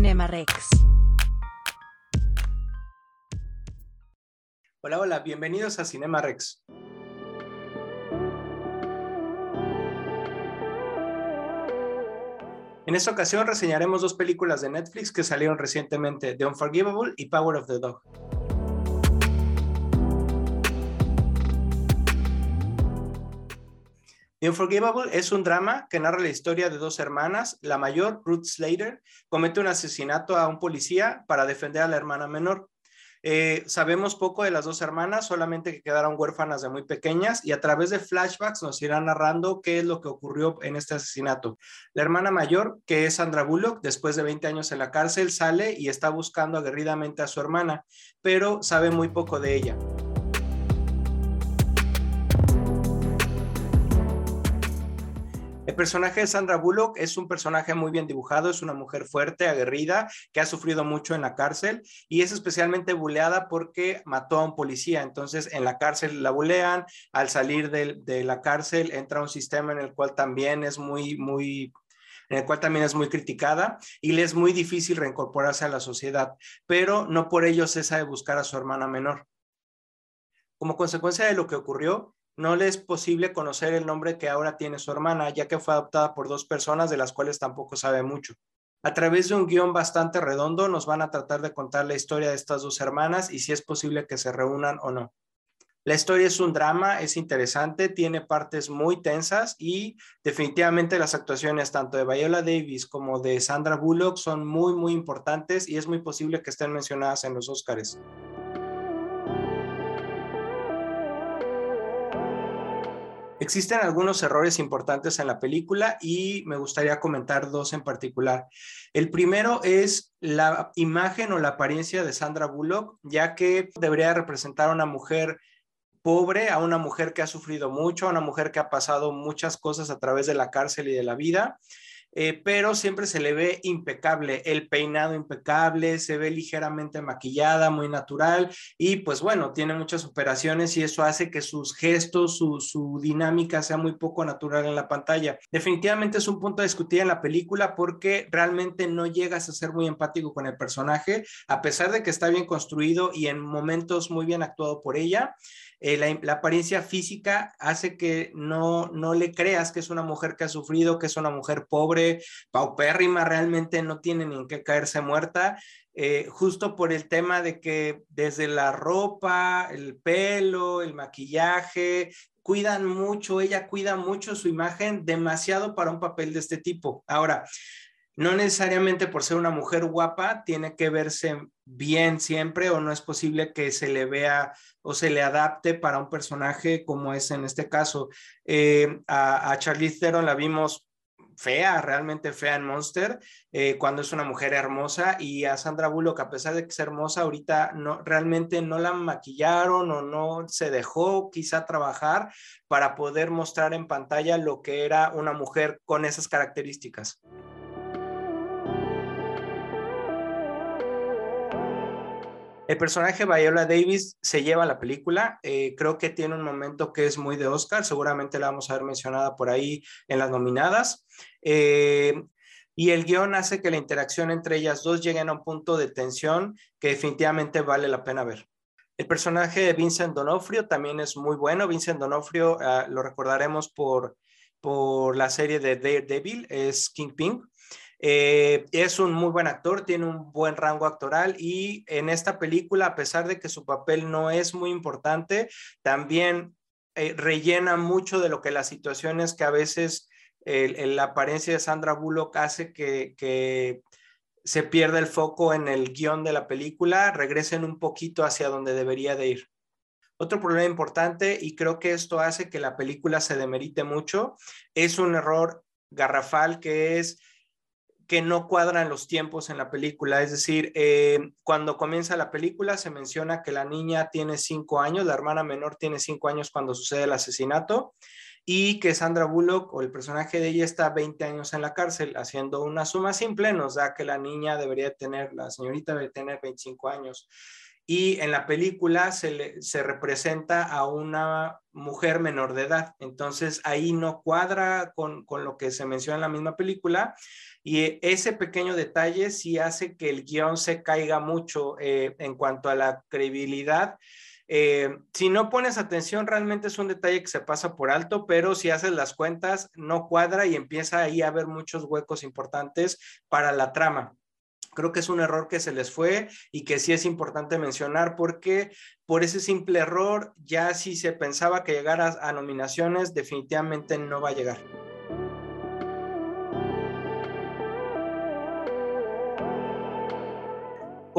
Cinema Rex. Hola, hola, bienvenidos a Cinema Rex. En esta ocasión reseñaremos dos películas de Netflix que salieron recientemente, The Unforgivable y Power of the Dog. Unforgivable es un drama que narra la historia de dos hermanas. La mayor, Ruth Slater, comete un asesinato a un policía para defender a la hermana menor. Eh, sabemos poco de las dos hermanas, solamente que quedaron huérfanas de muy pequeñas y a través de flashbacks nos irán narrando qué es lo que ocurrió en este asesinato. La hermana mayor, que es Sandra Bullock, después de 20 años en la cárcel, sale y está buscando aguerridamente a su hermana, pero sabe muy poco de ella. El personaje de Sandra Bullock es un personaje muy bien dibujado, es una mujer fuerte, aguerrida, que ha sufrido mucho en la cárcel y es especialmente buleada porque mató a un policía. Entonces, en la cárcel la bulean, al salir de, la cárcel entra un sistema en el cual también es muy, muy en el cual también es muy criticada y le es muy difícil reincorporarse a la sociedad, pero no por ello cesa de buscar a su hermana menor. Como consecuencia de lo que ocurrió, no le es posible conocer el nombre que ahora tiene su hermana, ya que fue adoptada por dos personas de las cuales tampoco sabe mucho. A través de un guion bastante redondo nos van a tratar de contar la historia de estas dos hermanas y si es posible que se reúnan o no. La historia es un drama, es interesante, tiene partes muy tensas y definitivamente las actuaciones tanto de Viola Davis como de Sandra Bullock son muy, muy importantes y es muy posible que estén mencionadas en los Oscars. Existen algunos errores importantes en la película y me gustaría comentar dos en particular. El primero es la imagen o la apariencia de Sandra Bullock, ya que debería representar a una mujer pobre, a una mujer que ha sufrido mucho, a una mujer que ha pasado muchas cosas a través de la cárcel y de la vida eh, pero siempre se le ve impecable, el peinado impecable, se ve ligeramente maquillada, muy natural y pues bueno, tiene muchas operaciones y eso hace que sus gestos, su, su dinámica sea muy poco natural en la pantalla. Definitivamente es un punto a discutir en la película porque realmente no llegas a ser muy empático con el personaje, a pesar de que está bien construido y en momentos muy bien actuado por ella. Eh, la, apariencia física hace que no, no le creas que es una mujer que ha sufrido, que es una mujer pobre, paupérrima, realmente no tiene ni en qué caerse muerta. Eh, justo por el tema de que desde la ropa, el pelo, el maquillaje, cuidan mucho, ella cuida mucho su imagen, demasiado para un papel de este tipo. Ahora, no necesariamente por ser una mujer guapa tiene que verse bien siempre o no es posible que se le vea o se le adapte para un personaje como es en este caso. Eh, a, Charlize Theron la vimos fea, realmente fea en Monster, eh, cuando es una mujer hermosa, y a Sandra Bullock, a pesar de que es hermosa, ahorita no, realmente no la maquillaron o no se dejó quizá trabajar para poder mostrar en pantalla lo que era una mujer con esas características. El personaje Viola Davis se lleva la película. Eh, creo que tiene un momento que es muy de Oscar. Seguramente la vamos a ver mencionada por ahí en las nominadas. Eh, y el guion hace que la interacción entre ellas dos llegue a un punto de tensión que definitivamente vale la pena ver. El personaje de Vincent Donofrio también es muy bueno. Vincent Donofrio uh, lo recordaremos por, por la serie de Daredevil, es Kingpin. Eh, es un muy buen actor, tiene un buen rango actoral y en esta película, a pesar de que su papel no es muy importante, también eh, rellena mucho de lo que las situaciones que a veces la apariencia de Sandra Bullock hace que, se pierda el foco en el guion de la película, regresen un poquito hacia donde debería de ir. Otro problema importante, y creo que esto hace que la película se demerite mucho, es un error garrafal que es que no cuadran los tiempos en la película. Es decir, eh, cuando comienza la película se menciona que la niña tiene cinco años, la hermana menor tiene cinco años cuando sucede el asesinato y que Sandra Bullock o el personaje de ella está 20 años en la cárcel. Haciendo una suma simple nos da que la niña debería tener, la señorita debe tener 25 años. Y en la película se, se representa a una mujer menor de edad. Entonces ahí no cuadra con, lo que se menciona en la misma película y ese pequeño detalle sí hace que el guion se caiga mucho eh, en cuanto a la credibilidad. Eh, si no pones atención, realmente es un detalle que se pasa por alto, pero si haces las cuentas, no cuadra y empieza ahí a haber muchos huecos importantes para la trama. Creo que es un error que se les fue y que sí es importante mencionar porque por ese simple error, ya si se pensaba que llegara a nominaciones, definitivamente no va a llegar.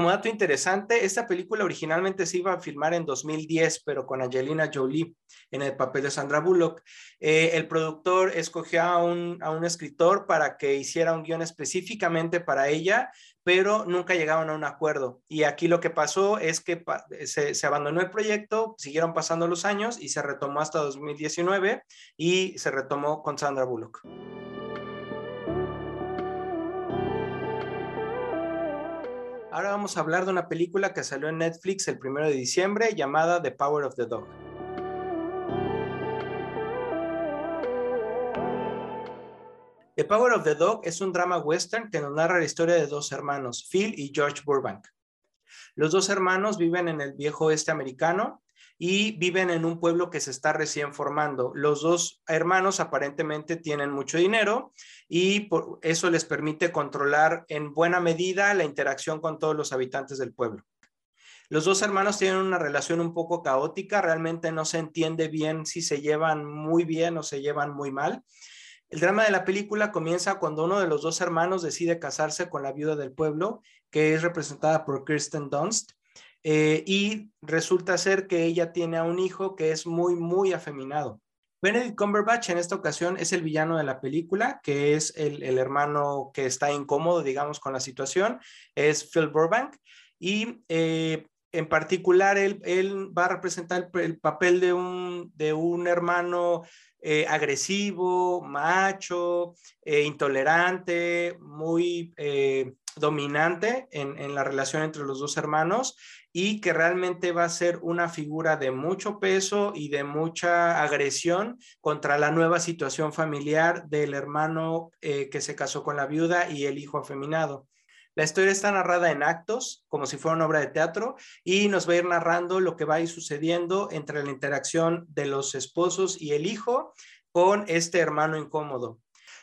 Como dato interesante, esta película originalmente se iba a filmar en 2010, pero con Angelina Jolie en el papel de Sandra Bullock. Eh, el productor escogió a un, a un escritor para que hiciera un guion específicamente para ella, pero nunca llegaron a un acuerdo. Y aquí lo que pasó es que se, se, abandonó el proyecto, siguieron pasando los años y se retomó hasta 2019 y se retomó con Sandra Bullock. Ahora vamos a hablar de una película que salió en Netflix el primero de diciembre llamada The Power of the Dog. The Power of the Dog es un drama western que nos narra la historia de dos hermanos, Phil y George Burbank. Los dos hermanos viven en el viejo oeste americano y viven en un pueblo que se está recién formando. Los dos hermanos aparentemente tienen mucho dinero y por eso les permite controlar en buena medida la interacción con todos los habitantes del pueblo. Los dos hermanos tienen una relación un poco caótica, realmente no se entiende bien si se llevan muy bien o se llevan muy mal. El drama de la película comienza cuando uno de los dos hermanos decide casarse con la viuda del pueblo, que es representada por Kirsten Dunst, eh, y resulta ser que ella tiene a un hijo que es muy, muy afeminado. Benedict Cumberbatch en esta ocasión es el villano de la película, que es el, hermano que está incómodo, digamos, con la situación, es Phil Burbank, y eh, en particular él, va a representar el, papel de un, de un hermano eh, agresivo, macho, intolerante, muy dominante en, la relación entre los dos hermanos y que realmente va a ser una figura de mucho peso y de mucha agresión contra la nueva situación familiar del hermano eh, que se casó con la viuda y el hijo afeminado. La historia está narrada en actos, como si fuera una obra de teatro, y nos va a ir narrando lo que va a ir sucediendo entre la interacción de los esposos y el hijo con este hermano incómodo.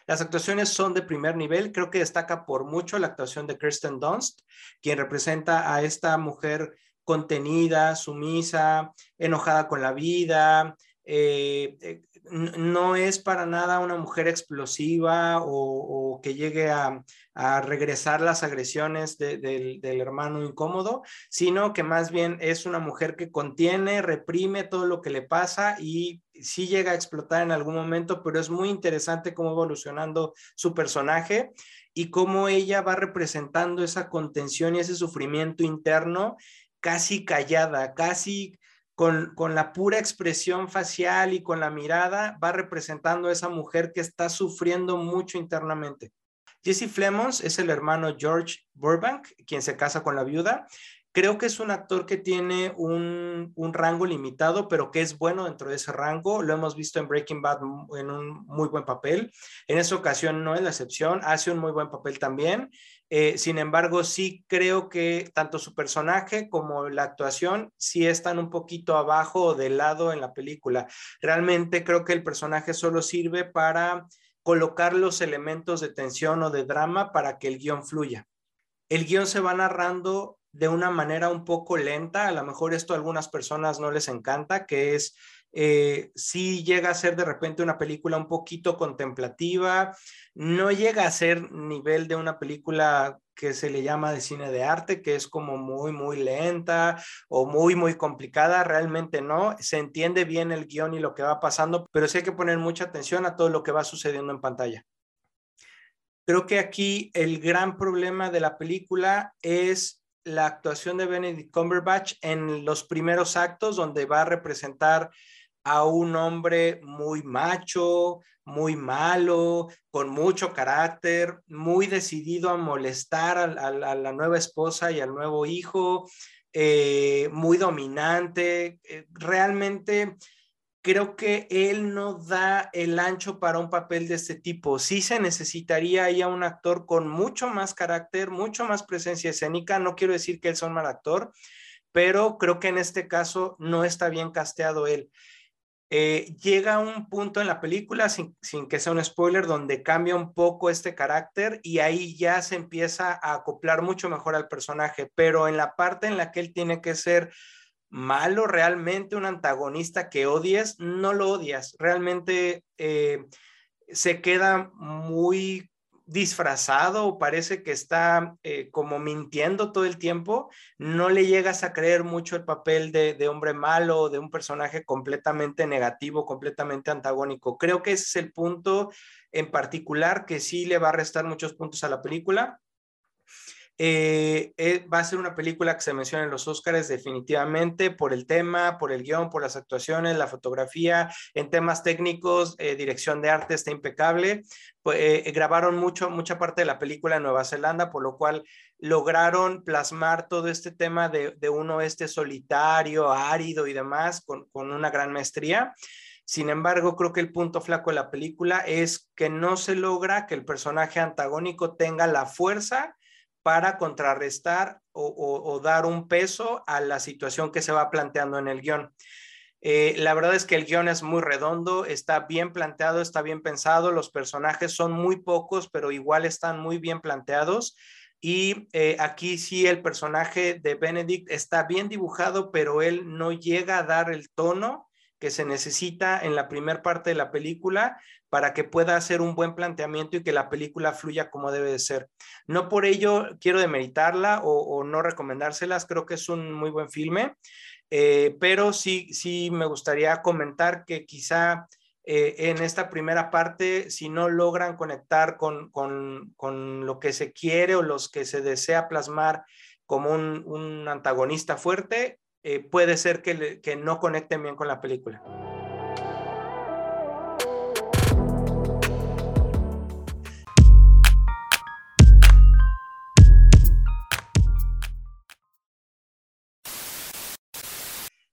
Las actuaciones son de primer nivel. Creo que destaca por mucho la actuación de Kirsten Dunst, quien representa a esta mujer contenida, sumisa, enojada con la vida. Eh, eh, no es para nada una mujer explosiva o, que llegue a, regresar las agresiones del, hermano incómodo, sino que más bien es una mujer que contiene, reprime todo lo que le pasa y sí llega a explotar en algún momento, pero es muy interesante cómo evolucionando su personaje y cómo ella va representando esa contención y ese sufrimiento interno casi callada, casi con, la pura expresión facial y con la mirada, va representando a esa mujer que está sufriendo mucho internamente. Jesse Flemons es el hermano George Burbank, quien se casa con la viuda. Creo que es un actor que tiene un, un, rango limitado, pero que es bueno dentro de ese rango. Lo hemos visto en Breaking Bad en un muy buen papel. En esa ocasión no es la excepción, hace un muy buen papel también. Eh, sin embargo, sí creo que tanto su personaje como la actuación sí están un poquito abajo o de lado en la película. Realmente creo que el personaje solo sirve para colocar los elementos de tensión o de drama para que el guion fluya. El guion se va narrando de una manera un poco lenta, a lo mejor esto a algunas personas no les encanta, que es eh, sí llega a ser de repente una película un poquito contemplativa, no llega a ser nivel de una película que se le llama de cine de arte, que es como muy, muy lenta o muy, muy complicada, realmente no, se entiende bien el guion y lo que va pasando, pero sí hay que poner mucha atención a todo lo que va sucediendo en pantalla. Creo que aquí el gran problema de la película es la actuación de Benedict Cumberbatch en los primeros actos, donde va a representar a un hombre muy macho, muy malo, con mucho carácter, muy decidido a molestar a, la nueva esposa y al nuevo hijo. eh, muy dominante. Eh, realmente creo que él no da el ancho para un papel de este tipo. Sí se necesitaría ahí a un actor con mucho más carácter, mucho más presencia escénica. No quiero decir que él sea un mal actor, pero creo que en este caso no está bien casteado él. Eh, llega un punto en la película, sin, que sea un spoiler, donde cambia un poco este carácter y ahí ya se empieza a acoplar mucho mejor al personaje, pero en la parte en la que él tiene que ser malo, realmente un antagonista que odies, no lo odias, realmente eh, se queda muy disfrazado parece que está eh, como mintiendo todo el tiempo, no le llegas a creer mucho el papel de, hombre malo, de un personaje completamente negativo, completamente antagónico. Creo que ese es el punto en particular que sí le va a restar muchos puntos a la película. Eh, eh, va a ser una película que se menciona en los Oscars definitivamente por el tema, por el guion, por las actuaciones, la fotografía, en temas técnicos, eh, dirección de arte está impecable. Grabaron mucho, mucha parte de la película en Nueva Zelanda, por lo cual lograron plasmar todo este tema de, de un oeste solitario, árido y demás con, con una gran maestría. Sin embargo, creo que el punto flaco de la película es que no se logra que el personaje antagónico tenga la fuerza para contrarrestar o, dar un peso a la situación que se va planteando en el guion. Eh, la verdad es que el guion es muy redondo, está bien planteado, está bien pensado, los personajes son muy pocos, pero igual están muy bien planteados. Y eh, aquí sí el personaje de Benedict está bien dibujado, pero él no llega a dar el tono que se necesita en la primera parte de la película para que pueda hacer un buen planteamiento y que la película fluya como debe de ser. No por ello quiero demeritarla o, no recomendárselas, creo que es un muy buen filme, eh, pero sí, sí me gustaría comentar que quizá eh, en esta primera parte, si no logran conectar con, lo que se quiere o los que se desea plasmar como un, antagonista fuerte, eh, puede ser que, no conecten bien con la película.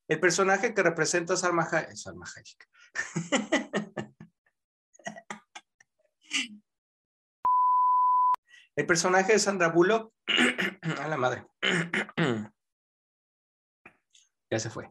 El personaje que representa a Salma Hayek. Salma Hayek. El personaje de Sandra Bullock. a la madre. ya se fue.